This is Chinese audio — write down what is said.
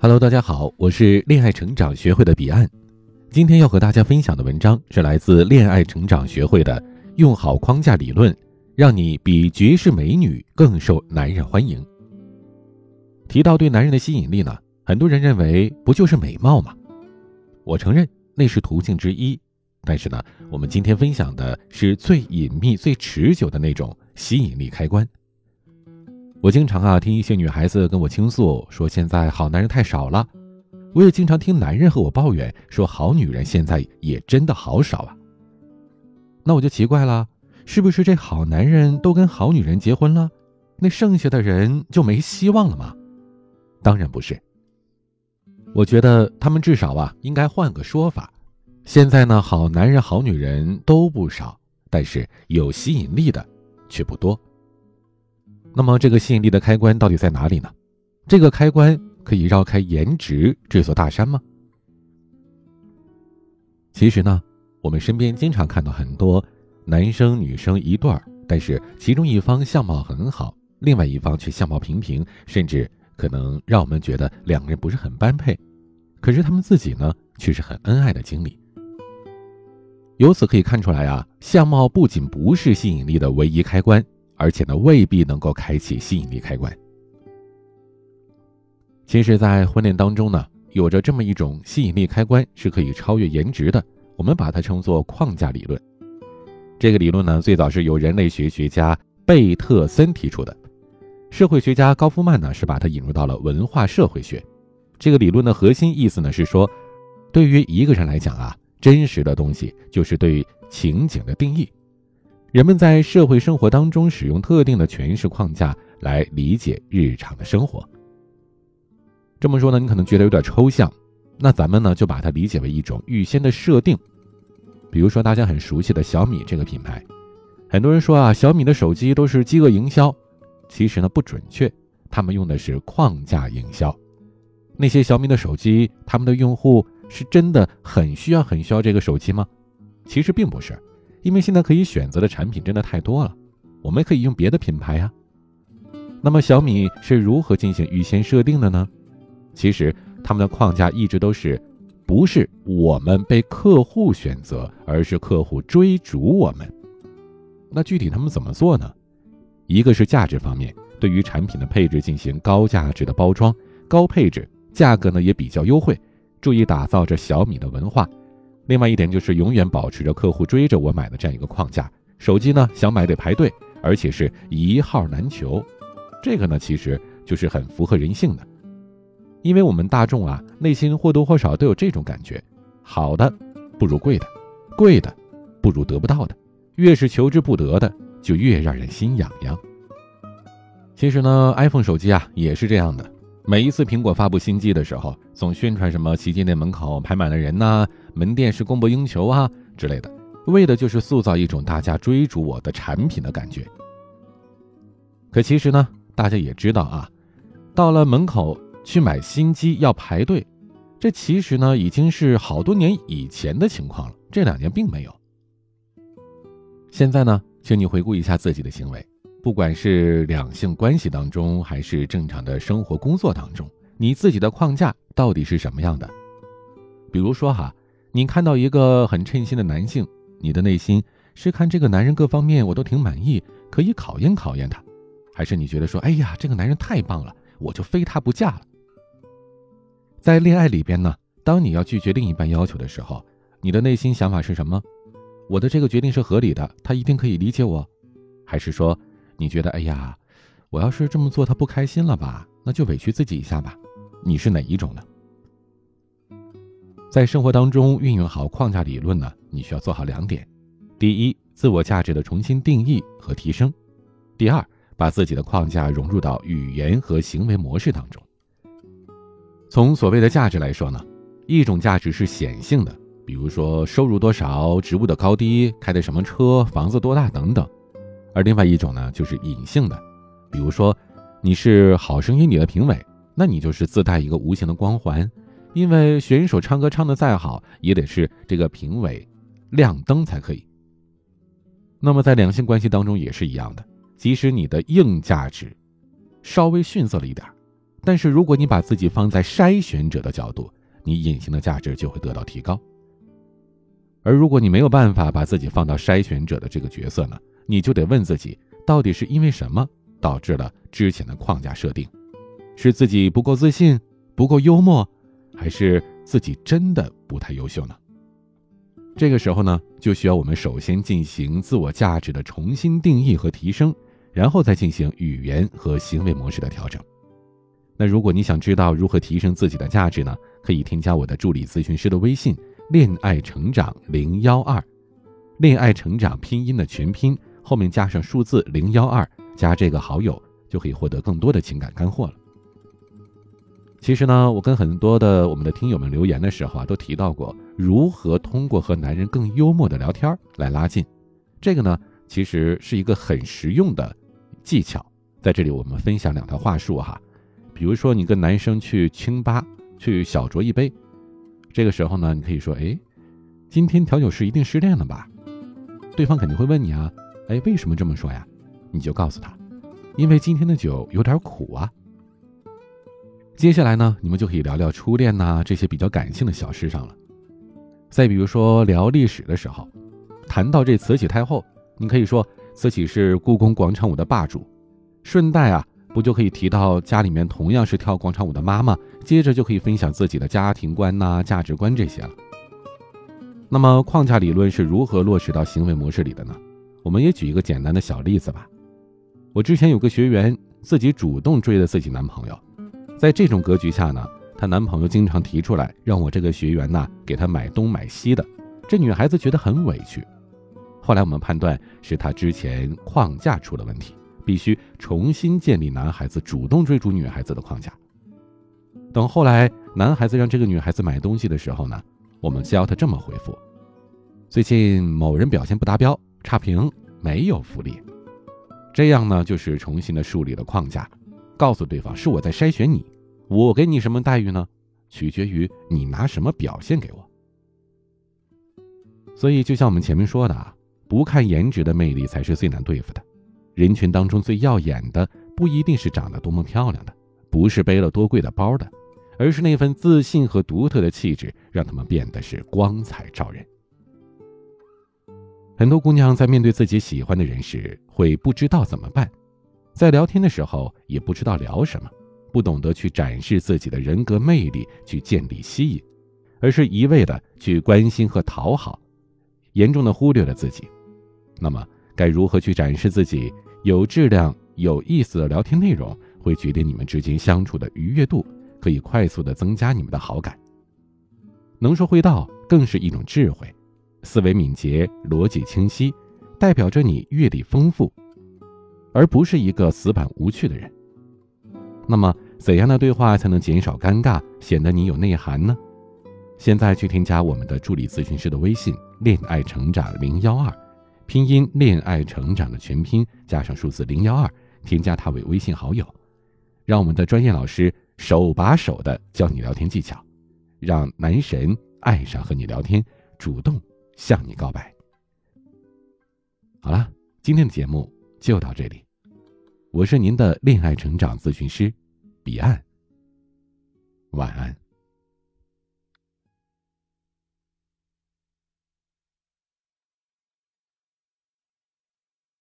Hello，大家好，我是恋爱成长学会的彼岸。今天要和大家分享的文章是来自恋爱成长学会的“用好框架理论，让你比绝世美女更受男人欢迎”。提到对男人的吸引力呢，很多人认为不就是美貌吗？我承认那是途径之一，但是呢，我们今天分享的是最隐秘、最持久的那种吸引力开关。我经常啊听一些女孩子跟我倾诉，说现在好男人太少了。我也经常听男人和我抱怨，说好女人现在也真的好少啊。那我就奇怪了，是不是这好男人都跟好女人结婚了，那剩下的人就没希望了吗？当然不是。我觉得他们至少啊应该换个说法。现在呢，好男人、好女人都不少，但是有吸引力的却不多。那么，这个吸引力的开关到底在哪里呢？这个开关可以绕开颜值这座大山吗？其实呢，我们身边经常看到很多男生女生一对儿，但是其中一方相貌很好，另外一方却相貌平平，甚至可能让我们觉得两个人不是很般配。可是他们自己呢，却是很恩爱的经历。由此可以看出来啊，相貌不仅不是吸引力的唯一开关。而且呢，未必能够开启吸引力开关。其实，在婚恋当中呢，有着这么一种吸引力开关是可以超越颜值的，我们把它称作框架理论。这个理论呢，最早是由人类学学家贝特森提出的，社会学家高夫曼呢是把它引入到了文化社会学。这个理论的核心意思呢是说，对于一个人来讲啊，真实的东西就是对情景的定义。人们在社会生活当中使用特定的诠释框架来理解日常的生活。这么说呢，你可能觉得有点抽象，那咱们呢就把它理解为一种预先的设定。比如说大家很熟悉的小米这个品牌，很多人说啊，小米的手机都是饥饿营销，其实呢不准确，他们用的是框架营销。那些小米的手机，他们的用户是真的很需要很需要这个手机吗？其实并不是。因为现在可以选择的产品真的太多了，我们可以用别的品牌呀。那么小米是如何进行预先设定的呢？其实他们的框架一直都是，不是我们被客户选择，而是客户追逐我们。那具体他们怎么做呢？一个是价值方面，对于产品的配置进行高价值的包装，高配置，价格呢也比较优惠，注意打造着小米的文化。另外一点就是永远保持着客户追着我买的这样一个框架，手机呢想买得排队，而且是一号难求，这个呢其实就是很符合人性的，因为我们大众啊内心或多或少都有这种感觉，好的不如贵的，贵的不如得不到的，越是求之不得的就越让人心痒痒。其实呢，iPhone 手机啊也是这样的。每一次苹果发布新机的时候，总宣传什么旗舰店门口排满了人呐，门店是供不应求啊之类的，为的就是塑造一种大家追逐我的产品的感觉。可其实呢，大家也知道啊，到了门口去买新机要排队，这其实呢已经是好多年以前的情况了，这两年并没有。现在呢，请你回顾一下自己的行为。不管是两性关系当中，还是正常的生活工作当中，你自己的框架到底是什么样的？比如说哈，你看到一个很称心的男性，你的内心是看这个男人各方面我都挺满意，可以考验考验他，还是你觉得说，哎呀，这个男人太棒了，我就非他不嫁了？在恋爱里边呢，当你要拒绝另一半要求的时候，你的内心想法是什么？我的这个决定是合理的，他一定可以理解我，还是说？你觉得，哎呀，我要是这么做，他不开心了吧？那就委屈自己一下吧。你是哪一种呢？在生活当中运用好框架理论呢？你需要做好两点：第一，自我价值的重新定义和提升；第二，把自己的框架融入到语言和行为模式当中。从所谓的价值来说呢，一种价值是显性的，比如说收入多少、职务的高低、开的什么车、房子多大等等。而另外一种呢，就是隐性的，比如说，你是好声音里的评委，那你就是自带一个无形的光环，因为选手唱歌唱的再好，也得是这个评委亮灯才可以。那么在两性关系当中也是一样的，即使你的硬价值稍微逊色了一点，但是如果你把自己放在筛选者的角度，你隐形的价值就会得到提高。而如果你没有办法把自己放到筛选者的这个角色呢，你就得问自己，到底是因为什么导致了之前的框架设定？是自己不够自信、不够幽默，还是自己真的不太优秀呢？这个时候呢，就需要我们首先进行自我价值的重新定义和提升，然后再进行语言和行为模式的调整。那如果你想知道如何提升自己的价值呢？可以添加我的助理咨询师的微信“恋爱成长零幺二”，恋爱成长拼音的全拼后面加上数字零幺二，加这个好友就可以获得更多的情感干货了。其实呢，我跟很多的我们的听友们留言的时候啊，都提到过如何通过和男人更幽默的聊天来拉近。这个呢，其实是一个很实用的技巧。在这里，我们分享两条话术哈。比如说，你跟男生去清吧去小酌一杯，这个时候呢，你可以说：“哎，今天调酒师一定失恋了吧？”对方肯定会问你啊：“哎，为什么这么说呀？”你就告诉他：“因为今天的酒有点苦啊。”接下来呢，你们就可以聊聊初恋呐这些比较感性的小事上了。再比如说聊历史的时候，谈到这慈禧太后，你可以说慈禧是故宫广场舞的霸主，顺带啊。不就可以提到家里面同样是跳广场舞的妈妈，接着就可以分享自己的家庭观呐、价值观这些了。那么框架理论是如何落实到行为模式里的呢？我们也举一个简单的小例子吧。我之前有个学员自己主动追的自己男朋友，在这种格局下呢，她男朋友经常提出来让我这个学员呢给她买东买西的，这女孩子觉得很委屈。后来我们判断是她之前框架出了问题。必须重新建立男孩子主动追逐女孩子的框架。等后来男孩子让这个女孩子买东西的时候呢，我们教他这么回复：最近某人表现不达标，差评，没有福利。这样呢，就是重新的树立了框架，告诉对方是我在筛选你，我给你什么待遇呢？取决于你拿什么表现给我。所以就像我们前面说的啊，不看颜值的魅力才是最难对付的。人群当中最耀眼的，不一定是长得多么漂亮的，不是背了多贵的包的，而是那份自信和独特的气质，让他们变得是光彩照人。很多姑娘在面对自己喜欢的人时，会不知道怎么办，在聊天的时候也不知道聊什么，不懂得去展示自己的人格魅力，去建立吸引，而是一味的去关心和讨好，严重的忽略了自己。那么，该如何去展示自己？有质量、有意思的聊天内容，会决定你们之间相处的愉悦度，可以快速的增加你们的好感。能说会道更是一种智慧，思维敏捷、逻辑清晰，代表着你阅历丰富，而不是一个死板无趣的人。那么，怎样的对话才能减少尴尬，显得你有内涵呢？现在去添加我们的助理咨询师的微信“恋爱成长零幺二”。拼音恋爱成长的全拼加上数字零幺二，添加他为微信好友，让我们的专业老师手把手的教你聊天技巧，让男神爱上和你聊天，主动向你告白。好了，今天的节目就到这里，我是您的恋爱成长咨询师彼岸，晚安。